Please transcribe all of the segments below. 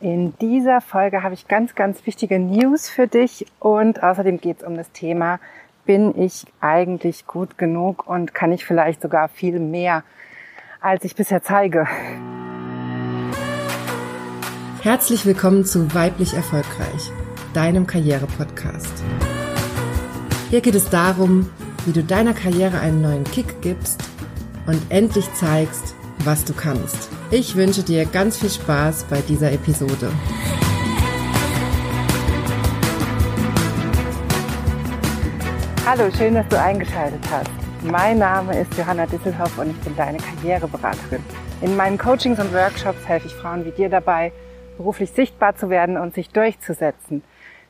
In dieser Folge habe ich ganz, ganz wichtige News für dich und außerdem geht es um das Thema, bin ich eigentlich gut genug und kann ich vielleicht sogar viel mehr, als ich bisher zeige. Herzlich willkommen zu Weiblich Erfolgreich, deinem Karriere-Podcast. Hier geht es darum, wie du deiner Karriere einen neuen Kick gibst und endlich zeigst, was du kannst. Ich wünsche dir ganz viel Spaß bei dieser Episode. Hallo, schön, dass du eingeschaltet hast. Mein Name ist Johanna Disselhoff und ich bin deine Karriereberaterin. In meinen Coachings und Workshops helfe ich Frauen wie dir dabei, beruflich sichtbar zu werden und sich durchzusetzen,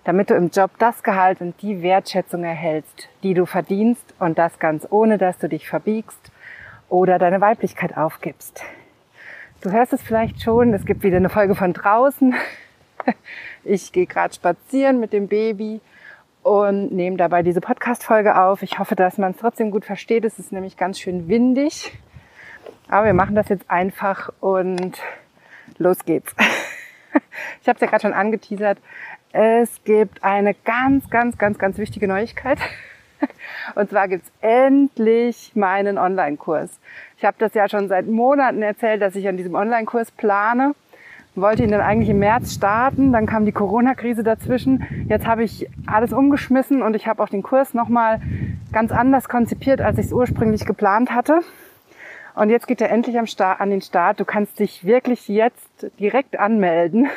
damit du im Job das Gehalt und die Wertschätzung erhältst, die du verdienst und das ganz ohne, dass du dich verbiegst oder deine Weiblichkeit aufgibst. Du hörst es vielleicht schon, es gibt wieder eine Folge von draußen. Ich gehe gerade spazieren mit dem Baby und nehme dabei diese Podcast-Folge auf. Ich hoffe, dass man es trotzdem gut versteht. Es ist nämlich ganz schön windig. Aber wir machen das jetzt einfach und los geht's. Ich habe es ja gerade schon angeteasert. Es gibt eine ganz, ganz, ganz, ganz wichtige Neuigkeit. Und zwar gibt's endlich meinen Online-Kurs. Ich habe das ja schon seit Monaten erzählt, dass ich an diesem Online-Kurs plane. Wollte ihn dann eigentlich im März starten, dann kam die Corona-Krise dazwischen. Jetzt habe ich alles umgeschmissen und ich habe auch den Kurs nochmal ganz anders konzipiert, als ich es ursprünglich geplant hatte. Und jetzt geht er endlich am Start, an den Start. Du kannst dich wirklich jetzt direkt anmelden.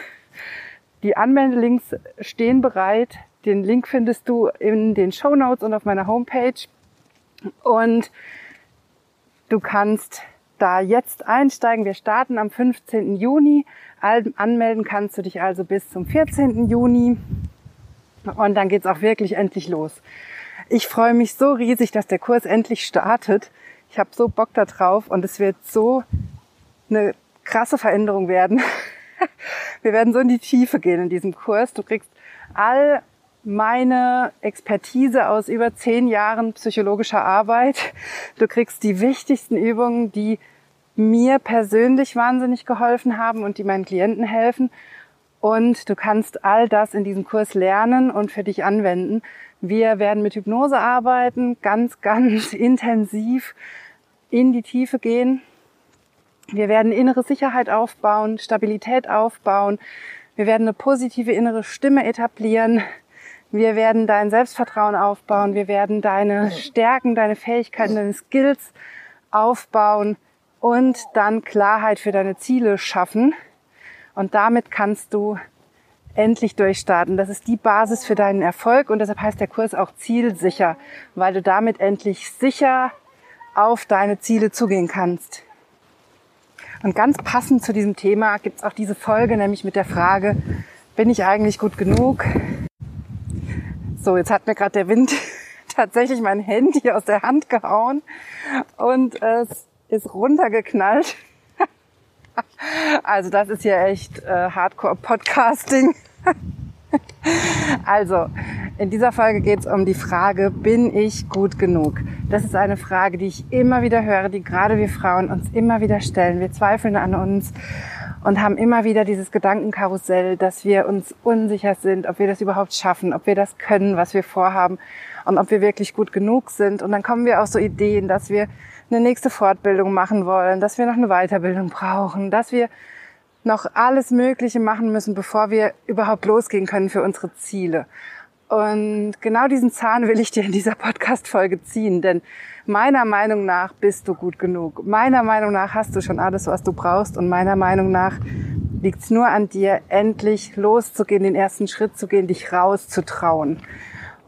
Die Anmeldelinks stehen bereit. Den Link findest du in den Show Notes und auf meiner Homepage. Und du kannst da jetzt einsteigen. Wir starten am 15. Juni. Anmelden kannst du dich also bis zum 14. Juni. Und dann geht's auch wirklich endlich los. Ich freue mich so riesig, dass der Kurs endlich startet. Ich habe so Bock da drauf und es wird so eine krasse Veränderung werden. Wir werden so in die Tiefe gehen in diesem Kurs. Du kriegst all meine Expertise aus über zehn Jahren psychologischer Arbeit. Du kriegst die wichtigsten Übungen, die mir persönlich wahnsinnig geholfen haben und die meinen Klienten helfen. Und du kannst all das in diesem Kurs lernen und für dich anwenden. Wir werden mit Hypnose arbeiten, ganz, ganz intensiv in die Tiefe gehen. Wir werden innere Sicherheit aufbauen, Stabilität aufbauen. Wir werden eine positive innere Stimme etablieren. Wir werden dein Selbstvertrauen aufbauen. Wir werden deine Stärken, deine Fähigkeiten, deine Skills aufbauen und dann Klarheit für deine Ziele schaffen. Und damit kannst du endlich durchstarten. Das ist die Basis für deinen Erfolg und deshalb heißt der Kurs auch zielsicher, weil du damit endlich sicher auf deine Ziele zugehen kannst. Und ganz passend zu diesem Thema gibt es auch diese Folge, nämlich mit der Frage, bin ich eigentlich gut genug? So, jetzt hat mir gerade der Wind tatsächlich mein Handy aus der Hand gehauen und es ist runtergeknallt. Also das ist ja echt äh, Hardcore-Podcasting. Also, in dieser Folge geht es um die Frage, bin ich gut genug? Das ist eine Frage, die ich immer wieder höre, die gerade wir Frauen uns immer wieder stellen. Wir zweifeln an uns und haben immer wieder dieses Gedankenkarussell, dass wir uns unsicher sind, ob wir das überhaupt schaffen, ob wir das können, was wir vorhaben und ob wir wirklich gut genug sind. Und dann kommen wir auf so Ideen, dass wir eine nächste Fortbildung machen wollen, dass wir noch eine Weiterbildung brauchen, dass wir noch alles Mögliche machen müssen, bevor wir überhaupt losgehen können für unsere Ziele. Und genau diesen Zahn will ich dir in dieser Podcast-Folge ziehen, denn meiner Meinung nach bist du gut genug. Meiner Meinung nach hast du schon alles, was du brauchst und meiner Meinung nach liegt es nur an dir, endlich loszugehen, den ersten Schritt zu gehen, dich rauszutrauen.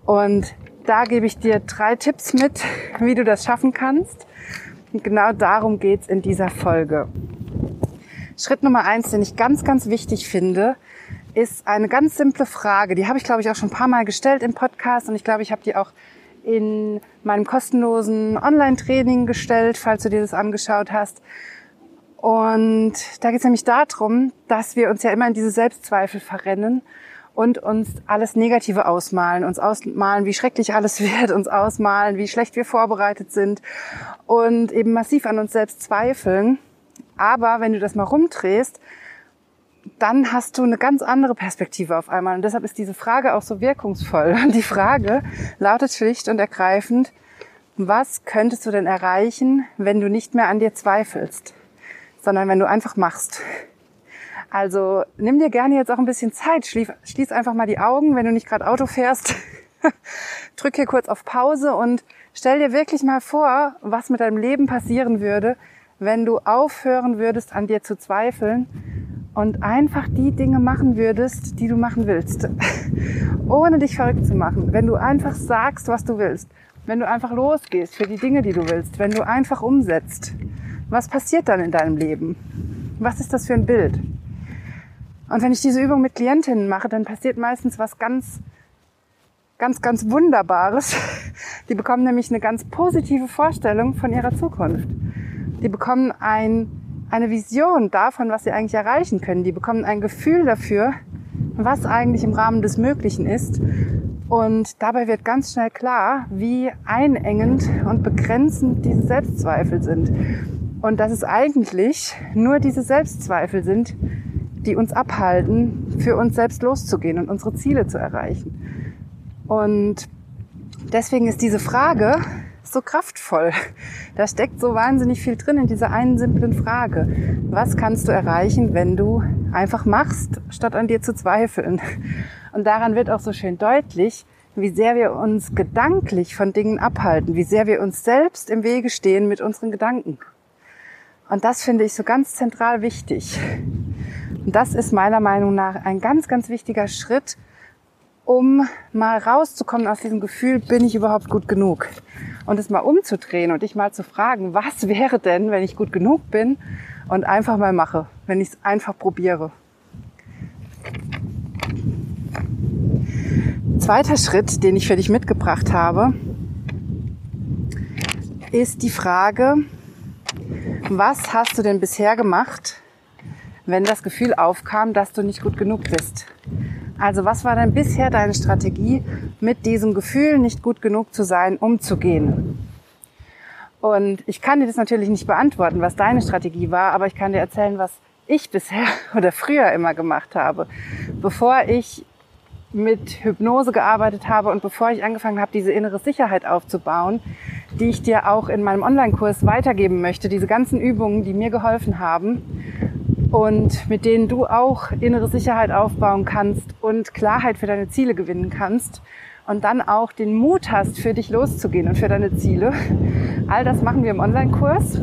Und da gebe ich dir drei Tipps mit, wie du das schaffen kannst. Und genau darum geht's in dieser Folge. Schritt Nummer eins, den ich ganz, ganz wichtig finde, ist eine ganz simple Frage. Die habe ich, glaube ich, auch schon ein paar Mal gestellt im Podcast und ich glaube, ich habe die auch in meinem kostenlosen Online-Training gestellt, falls du dir das angeschaut hast. Und da geht es nämlich darum, dass wir uns ja immer in diese Selbstzweifel verrennen und uns alles Negative ausmalen, uns ausmalen, wie schrecklich alles wird, uns ausmalen, wie schlecht wir vorbereitet sind und eben massiv an uns selbst zweifeln. Aber wenn du das mal rumdrehst, dann hast du eine ganz andere Perspektive auf einmal. Und deshalb ist diese Frage auch so wirkungsvoll. Und die Frage lautet schlicht und ergreifend, was könntest du denn erreichen, wenn du nicht mehr an dir zweifelst, sondern wenn du einfach machst? Also nimm dir gerne jetzt auch ein bisschen Zeit, schließ, einfach mal die Augen, wenn du nicht gerade Auto fährst. Drück hier kurz auf Pause und stell dir wirklich mal vor, was mit deinem Leben passieren würde, wenn du aufhören würdest, an dir zu zweifeln und einfach die Dinge machen würdest, die du machen willst, ohne dich verrückt zu machen. Wenn du einfach sagst, was du willst, wenn du einfach losgehst für die Dinge, die du willst, wenn du einfach umsetzt, was passiert dann in deinem Leben? Was ist das für ein Bild? Und wenn ich diese Übung mit Klientinnen mache, dann passiert meistens was ganz, ganz, ganz Wunderbares. Die bekommen nämlich eine ganz positive Vorstellung von ihrer Zukunft. Die bekommen ein, eine Vision davon, was sie eigentlich erreichen können. Die bekommen ein Gefühl dafür, was eigentlich im Rahmen des Möglichen ist. Und dabei wird ganz schnell klar, wie einengend und begrenzend diese Selbstzweifel sind. Und dass es eigentlich nur diese Selbstzweifel sind, die uns abhalten, für uns selbst loszugehen und unsere Ziele zu erreichen. Und deswegen ist diese Frage, so kraftvoll. Da steckt so wahnsinnig viel drin in dieser einen simplen Frage. Was kannst du erreichen, wenn du einfach machst, statt an dir zu zweifeln? Und daran wird auch so schön deutlich, wie sehr wir uns gedanklich von Dingen abhalten, wie sehr wir uns selbst im Wege stehen mit unseren Gedanken. Und das finde ich so ganz zentral wichtig. Und das ist meiner Meinung nach ein ganz, ganz wichtiger Schritt, um mal rauszukommen aus diesem Gefühl, bin ich überhaupt gut genug? Und es mal umzudrehen und dich mal zu fragen, was wäre denn, wenn ich gut genug bin und einfach mal mache, wenn ich es einfach probiere. Zweiter Schritt, den ich für dich mitgebracht habe, ist die Frage, was hast du denn bisher gemacht, wenn das Gefühl aufkam, dass du nicht gut genug bist? Also was war denn bisher deine Strategie, mit diesem Gefühl, nicht gut genug zu sein, umzugehen? Und ich kann dir das natürlich nicht beantworten, was deine Strategie war, aber ich kann dir erzählen, was ich bisher oder früher immer gemacht habe. Bevor ich mit Hypnose gearbeitet habe und bevor ich angefangen habe, diese innere Sicherheit aufzubauen, die ich dir auch in meinem Online-Kurs weitergeben möchte, diese ganzen Übungen, die mir geholfen haben, und mit denen du auch innere Sicherheit aufbauen kannst und Klarheit für deine Ziele gewinnen kannst und dann auch den Mut hast, für dich loszugehen und für deine Ziele. All das machen wir im Online-Kurs.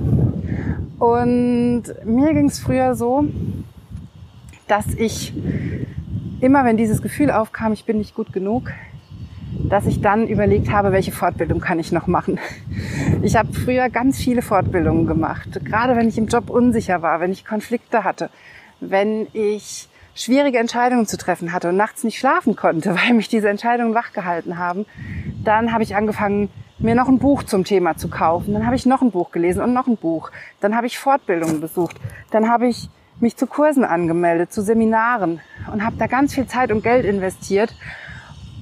Und mir ging es früher so, dass ich immer, wenn dieses Gefühl aufkam, ich bin nicht gut genug, dass ich dann überlegt habe, welche Fortbildung kann ich noch machen. Ich habe früher ganz viele Fortbildungen gemacht, gerade wenn ich im Job unsicher war, wenn ich Konflikte hatte, wenn ich schwierige Entscheidungen zu treffen hatte und nachts nicht schlafen konnte, weil mich diese Entscheidungen wachgehalten haben, dann habe ich angefangen, mir noch ein Buch zum Thema zu kaufen. Dann habe ich noch ein Buch gelesen und noch ein Buch. Dann habe ich Fortbildungen besucht. Dann habe ich mich zu Kursen angemeldet, zu Seminaren und habe da ganz viel Zeit und Geld investiert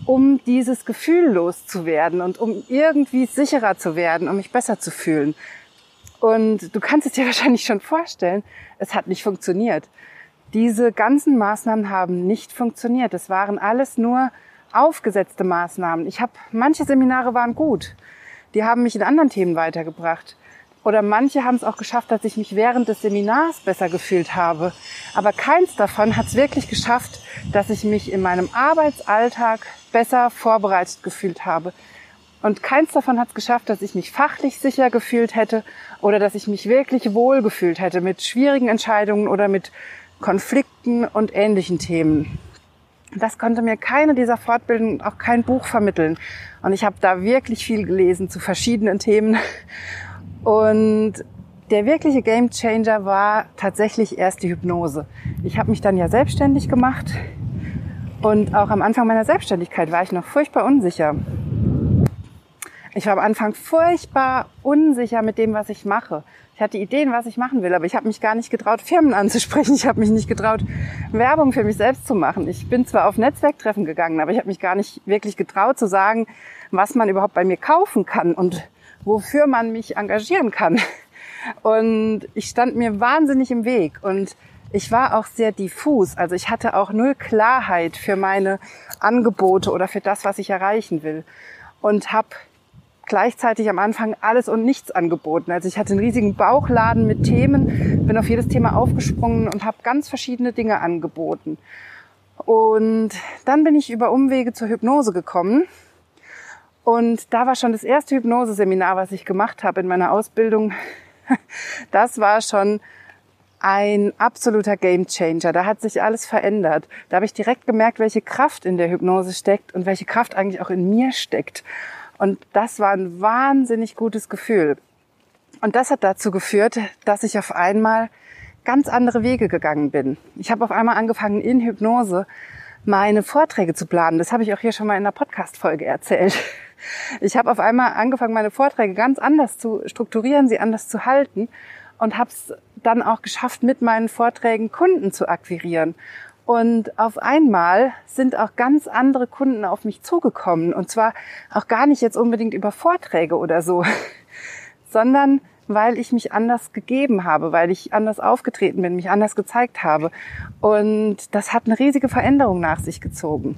um dieses Gefühl loszuwerden und um irgendwie sicherer zu werden, um mich besser zu fühlen. Und du kannst es dir wahrscheinlich schon vorstellen, es hat nicht funktioniert. Diese ganzen Maßnahmen haben nicht funktioniert. Es waren alles nur aufgesetzte Maßnahmen. Ich habe manche Seminare waren gut. Die haben mich in anderen Themen weitergebracht. Oder manche haben es auch geschafft, dass ich mich während des Seminars besser gefühlt habe. Aber keins davon hat es wirklich geschafft, dass ich mich in meinem Arbeitsalltag besser vorbereitet gefühlt habe. Und keins davon hat es geschafft, dass ich mich fachlich sicher gefühlt hätte oder dass ich mich wirklich wohl gefühlt hätte mit schwierigen Entscheidungen oder mit Konflikten und ähnlichen Themen. Das konnte mir keine dieser Fortbildungen, auch kein Buch vermitteln. Und ich habe da wirklich viel gelesen zu verschiedenen Themen und der wirkliche Game Changer war tatsächlich erst die Hypnose. Ich habe mich dann ja selbstständig gemacht und auch am Anfang meiner Selbstständigkeit war ich noch furchtbar unsicher. Ich war am Anfang furchtbar unsicher mit dem, was ich mache. Ich hatte Ideen, was ich machen will, aber ich habe mich gar nicht getraut, Firmen anzusprechen. Ich habe mich nicht getraut, Werbung für mich selbst zu machen. Ich bin zwar auf Netzwerktreffen gegangen, aber ich habe mich gar nicht wirklich getraut zu sagen, was man überhaupt bei mir kaufen kann und wofür man mich engagieren kann. Und ich stand mir wahnsinnig im Weg. Und ich war auch sehr diffus. Also ich hatte auch null Klarheit für meine Angebote oder für das, was ich erreichen will. Und habe gleichzeitig am Anfang alles und nichts angeboten. Also ich hatte einen riesigen Bauchladen mit Themen, bin auf jedes Thema aufgesprungen und habe ganz verschiedene Dinge angeboten. Und dann bin ich über Umwege zur Hypnose gekommen. Und da war schon das erste Hypnoseseminar, was ich gemacht habe in meiner Ausbildung. Das war schon ein absoluter Gamechanger. Da hat sich alles verändert. Da habe ich direkt gemerkt, welche Kraft in der Hypnose steckt und welche Kraft eigentlich auch in mir steckt. Und das war ein wahnsinnig gutes Gefühl. Und das hat dazu geführt, dass ich auf einmal ganz andere Wege gegangen bin. Ich habe auf einmal angefangen, in Hypnose meine Vorträge zu planen. Das habe ich auch hier schon mal in der Podcast-Folge erzählt. Ich habe auf einmal angefangen, meine Vorträge ganz anders zu strukturieren, sie anders zu halten und habe es dann auch geschafft, mit meinen Vorträgen Kunden zu akquirieren. Und auf einmal sind auch ganz andere Kunden auf mich zugekommen. Und zwar auch gar nicht jetzt unbedingt über Vorträge oder so, sondern weil ich mich anders gegeben habe, weil ich anders aufgetreten bin, mich anders gezeigt habe. Und das hat eine riesige Veränderung nach sich gezogen.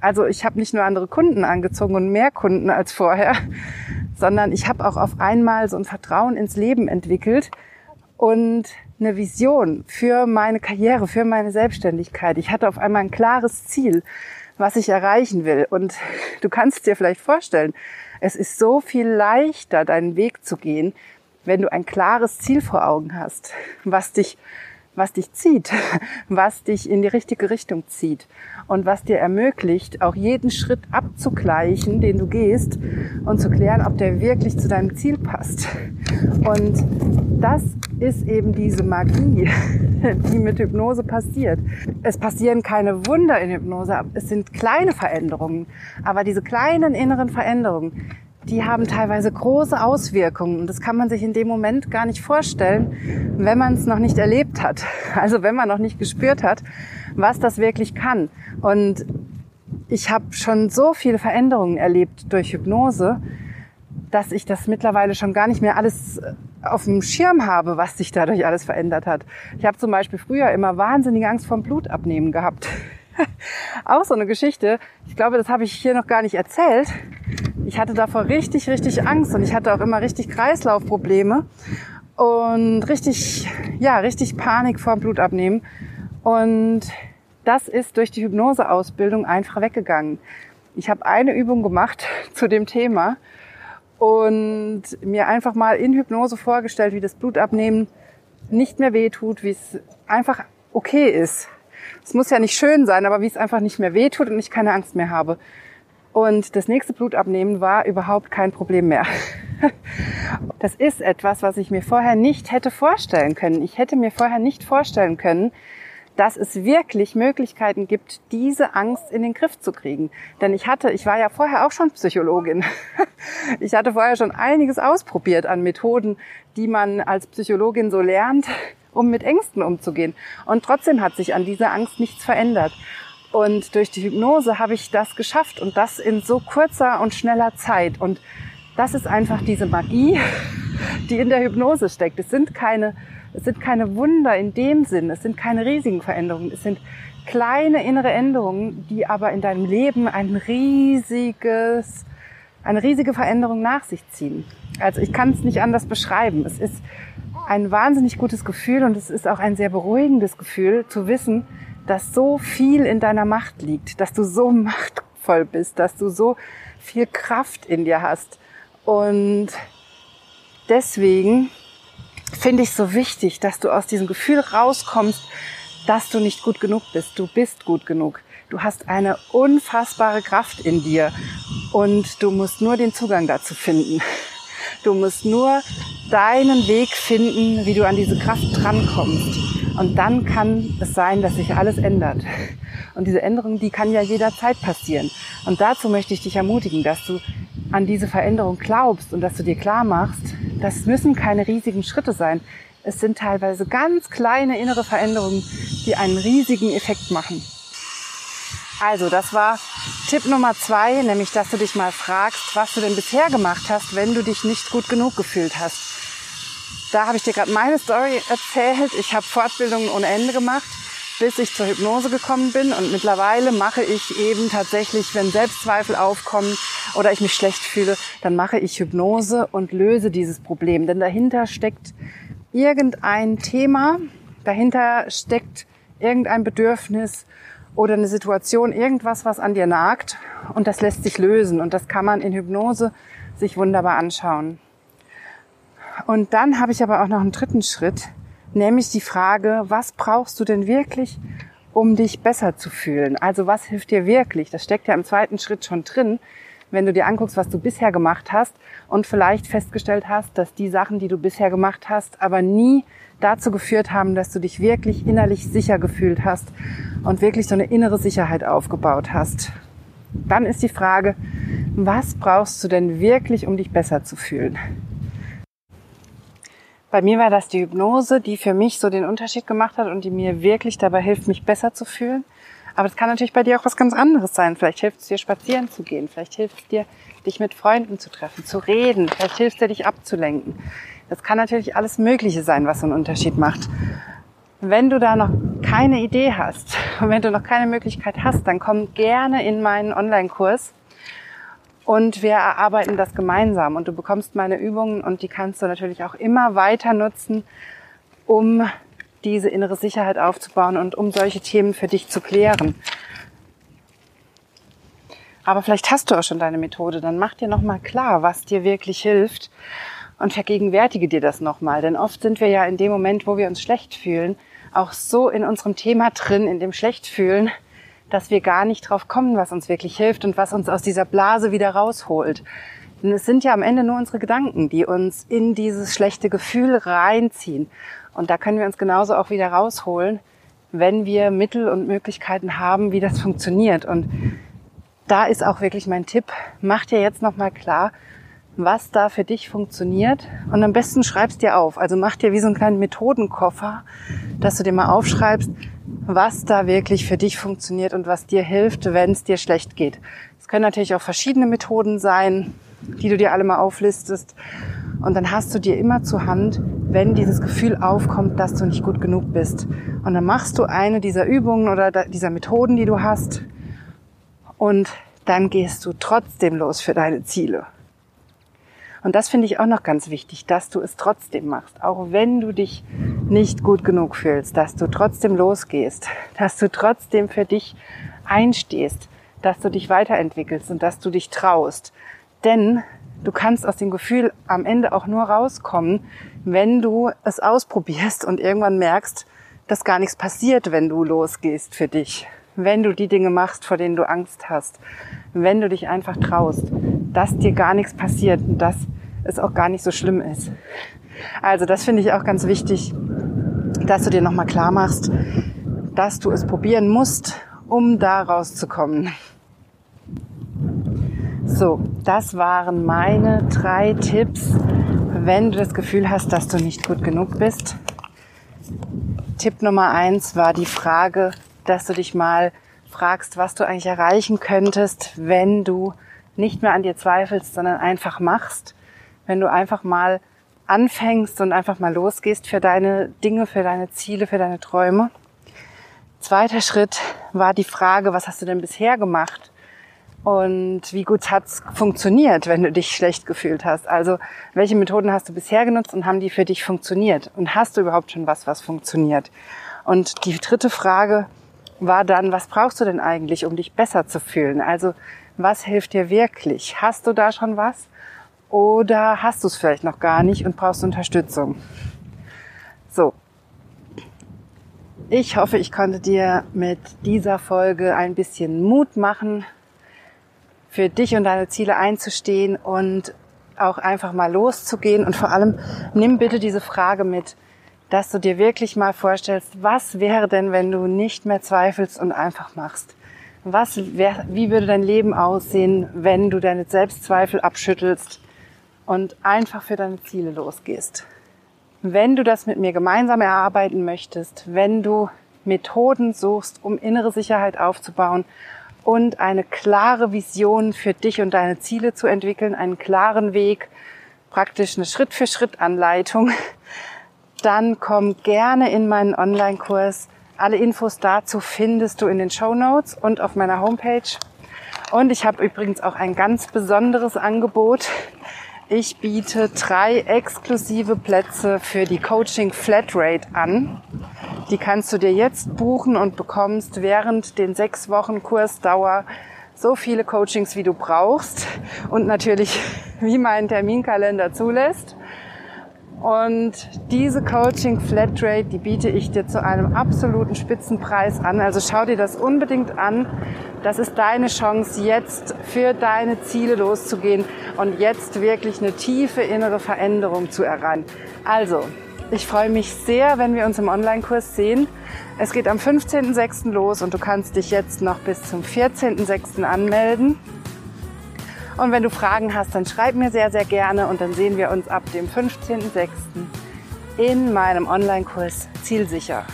Also ich habe nicht nur andere Kunden angezogen und mehr Kunden als vorher, sondern ich habe auch auf einmal so ein Vertrauen ins Leben entwickelt und eine Vision für meine Karriere, für meine Selbstständigkeit. Ich hatte auf einmal ein klares Ziel, was ich erreichen will. Und du kannst dir vielleicht vorstellen, es ist so viel leichter, deinen Weg zu gehen, wenn du ein klares Ziel vor Augen hast, was dich was dich zieht, was dich in die richtige Richtung zieht und was dir ermöglicht, auch jeden Schritt abzugleichen, den du gehst und zu klären, ob der wirklich zu deinem Ziel passt. Und das ist eben diese Magie, die mit Hypnose passiert. Es passieren keine Wunder in Hypnose, es sind kleine Veränderungen, aber diese kleinen inneren Veränderungen, die haben teilweise große Auswirkungen. Und das kann man sich in dem Moment gar nicht vorstellen, wenn man es noch nicht erlebt hat. Also wenn man noch nicht gespürt hat, was das wirklich kann. Und ich habe schon so viele Veränderungen erlebt durch Hypnose, dass ich das mittlerweile schon gar nicht mehr alles auf dem Schirm habe, was sich dadurch alles verändert hat. Ich habe zum Beispiel früher immer wahnsinnige Angst vom Blutabnehmen gehabt. Auch so eine Geschichte. Ich glaube, das habe ich hier noch gar nicht erzählt ich hatte davor richtig, richtig Angst und ich hatte auch immer richtig Kreislaufprobleme und richtig, ja, richtig Panik vor dem Blutabnehmen. Und das ist durch die Hypnoseausbildung einfach weggegangen. Ich habe eine Übung gemacht zu dem Thema und mir einfach mal in Hypnose vorgestellt, wie das Blutabnehmen nicht mehr wehtut, wie es einfach okay ist. Es muss ja nicht schön sein, aber wie es einfach nicht mehr wehtut und ich keine Angst mehr habe. Und das nächste Blutabnehmen war überhaupt kein Problem mehr. Das ist etwas, was ich mir vorher nicht hätte vorstellen können. Ich hätte mir vorher nicht vorstellen können, dass es wirklich Möglichkeiten gibt, diese Angst in den Griff zu kriegen. Denn ich hatte, ich war ja vorher auch schon Psychologin. Ich hatte vorher schon einiges ausprobiert an Methoden, die man als Psychologin so lernt, um mit Ängsten umzugehen. Und trotzdem hat sich an dieser Angst nichts verändert. Und durch die Hypnose habe ich das geschafft und das in so kurzer und schneller Zeit. Und das ist einfach diese Magie, die in der Hypnose steckt. Es sind keine, es sind keine Wunder in dem Sinn. Es sind keine riesigen Veränderungen. Es sind kleine innere Änderungen, die aber in deinem Leben ein riesiges, eine riesige Veränderung nach sich ziehen. Also ich kann es nicht anders beschreiben. Es ist ein wahnsinnig gutes Gefühl und es ist auch ein sehr beruhigendes Gefühl zu wissen, dass so viel in deiner Macht liegt, dass du so machtvoll bist, dass du so viel Kraft in dir hast. Und deswegen finde ich so wichtig, dass du aus diesem Gefühl rauskommst, dass du nicht gut genug bist. Du bist gut genug. Du hast eine unfassbare Kraft in dir und du musst nur den Zugang dazu finden. Du musst nur deinen Weg finden, wie du an diese Kraft drankommst. Und dann kann es sein, dass sich alles ändert. Und diese Änderung, die kann ja jederzeit passieren. Und dazu möchte ich dich ermutigen, dass du an diese Veränderung glaubst und dass du dir klar machst, das müssen keine riesigen Schritte sein. Es sind teilweise ganz kleine innere Veränderungen, die einen riesigen Effekt machen. Also, das war Tipp Nummer zwei, nämlich, dass du dich mal fragst, was du denn bisher gemacht hast, wenn du dich nicht gut genug gefühlt hast. Da habe ich dir gerade meine Story erzählt. Ich habe Fortbildungen ohne Ende gemacht, bis ich zur Hypnose gekommen bin. Und mittlerweile mache ich eben tatsächlich, wenn Selbstzweifel aufkommen oder ich mich schlecht fühle, dann mache ich Hypnose und löse dieses Problem. Denn dahinter steckt irgendein Thema, dahinter steckt irgendein Bedürfnis oder eine Situation, irgendwas, was an dir nagt und das lässt sich lösen und das kann man in Hypnose sich wunderbar anschauen. Und dann habe ich aber auch noch einen dritten Schritt, nämlich die Frage, was brauchst du denn wirklich, um dich besser zu fühlen? Also was hilft dir wirklich? Das steckt ja im zweiten Schritt schon drin, wenn du dir anguckst, was du bisher gemacht hast und vielleicht festgestellt hast, dass die Sachen, die du bisher gemacht hast, aber nie dazu geführt haben, dass du dich wirklich innerlich sicher gefühlt hast und wirklich so eine innere Sicherheit aufgebaut hast. Dann ist die Frage, was brauchst du denn wirklich, um dich besser zu fühlen? Bei mir war das die Hypnose, die für mich so den Unterschied gemacht hat und die mir wirklich dabei hilft, mich besser zu fühlen. Aber es kann natürlich bei dir auch was ganz anderes sein. Vielleicht hilft es dir, spazieren zu gehen. Vielleicht hilft es dir, dich mit Freunden zu treffen, zu reden. Vielleicht hilft es dir, dich abzulenken. Das kann natürlich alles Mögliche sein, was so einen Unterschied macht. Wenn du da noch keine Idee hast und wenn du noch keine Möglichkeit hast, dann komm gerne in meinen Online-Kurs und wir erarbeiten das gemeinsam und du bekommst meine Übungen und die kannst du natürlich auch immer weiter nutzen, um diese innere Sicherheit aufzubauen und um solche Themen für dich zu klären. Aber vielleicht hast du auch schon deine Methode, dann mach dir nochmal klar, was dir wirklich hilft und vergegenwärtige dir das nochmal. Denn oft sind wir ja in dem Moment, wo wir uns schlecht fühlen, auch so in unserem Thema drin, in dem Schlechtfühlen, dass wir gar nicht drauf kommen, was uns wirklich hilft und was uns aus dieser Blase wieder rausholt. Denn es sind ja am Ende nur unsere Gedanken, die uns in dieses schlechte Gefühl reinziehen. Und da können wir uns genauso auch wieder rausholen, wenn wir Mittel und Möglichkeiten haben, wie das funktioniert. Und da ist auch wirklich mein Tipp, mach dir jetzt nochmal klar, was da für dich funktioniert. Und am besten schreibst dir auf. Also mach dir wie so einen kleinen Methodenkoffer, dass du dir mal aufschreibst, was da wirklich für dich funktioniert und was dir hilft, wenn es dir schlecht geht. Es können natürlich auch verschiedene Methoden sein, die du dir alle mal auflistest. Und dann hast du dir immer zur Hand, wenn dieses Gefühl aufkommt, dass du nicht gut genug bist. Und dann machst du eine dieser Übungen oder dieser Methoden, die du hast. Und dann gehst du trotzdem los für deine Ziele. Und das finde ich auch noch ganz wichtig, dass du es trotzdem machst, auch wenn du dich nicht gut genug fühlst, dass du trotzdem losgehst, dass du trotzdem für dich einstehst, dass du dich weiterentwickelst und dass du dich traust. Denn du kannst aus dem Gefühl am Ende auch nur rauskommen, wenn du es ausprobierst und irgendwann merkst, dass gar nichts passiert, wenn du losgehst für dich. Wenn du die Dinge machst, vor denen du Angst hast. Wenn du dich einfach traust dass dir gar nichts passiert und dass es auch gar nicht so schlimm ist. Also das finde ich auch ganz wichtig, dass du dir nochmal klar machst, dass du es probieren musst, um da rauszukommen. So, das waren meine drei Tipps, wenn du das Gefühl hast, dass du nicht gut genug bist. Tipp Nummer eins war die Frage, dass du dich mal fragst, was du eigentlich erreichen könntest, wenn du nicht mehr an dir zweifelst, sondern einfach machst, wenn du einfach mal anfängst und einfach mal losgehst für deine Dinge, für deine Ziele, für deine Träume. Zweiter Schritt war die Frage, was hast du denn bisher gemacht? Und wie gut hat's funktioniert, wenn du dich schlecht gefühlt hast? Also, welche Methoden hast du bisher genutzt und haben die für dich funktioniert? Und hast du überhaupt schon was, was funktioniert? Und die dritte Frage war dann, was brauchst du denn eigentlich, um dich besser zu fühlen? Also, was hilft dir wirklich? Hast du da schon was? Oder hast du es vielleicht noch gar nicht und brauchst Unterstützung? So. Ich hoffe, ich konnte dir mit dieser Folge ein bisschen Mut machen, für dich und deine Ziele einzustehen und auch einfach mal loszugehen. Und vor allem nimm bitte diese Frage mit, dass du dir wirklich mal vorstellst, was wäre denn, wenn du nicht mehr zweifelst und einfach machst? Was, wer, wie würde dein Leben aussehen, wenn du deine Selbstzweifel abschüttelst und einfach für deine Ziele losgehst? Wenn du das mit mir gemeinsam erarbeiten möchtest, wenn du Methoden suchst, um innere Sicherheit aufzubauen und eine klare Vision für dich und deine Ziele zu entwickeln, einen klaren Weg, praktisch eine Schritt-für-Schritt-Anleitung, dann komm gerne in meinen Online-Kurs. Alle Infos dazu findest du in den Show Notes und auf meiner Homepage. Und ich habe übrigens auch ein ganz besonderes Angebot. Ich biete drei exklusive Plätze für die Coaching Flatrate an. Die kannst du dir jetzt buchen und bekommst während den sechs Wochen Kursdauer so viele Coachings, wie du brauchst und natürlich, wie mein Terminkalender zulässt. Und diese Coaching Flatrate, die biete ich dir zu einem absoluten Spitzenpreis an. Also schau dir das unbedingt an. Das ist deine Chance, jetzt für deine Ziele loszugehen und jetzt wirklich eine tiefe innere Veränderung zu erreichen. Also, ich freue mich sehr, wenn wir uns im Online-Kurs sehen. Es geht am 15.06. los und du kannst dich jetzt noch bis zum 14.06. anmelden. Und wenn du Fragen hast, dann schreib mir sehr, sehr gerne und dann sehen wir uns ab dem 15.06. in meinem Online-Kurs Zielsicher.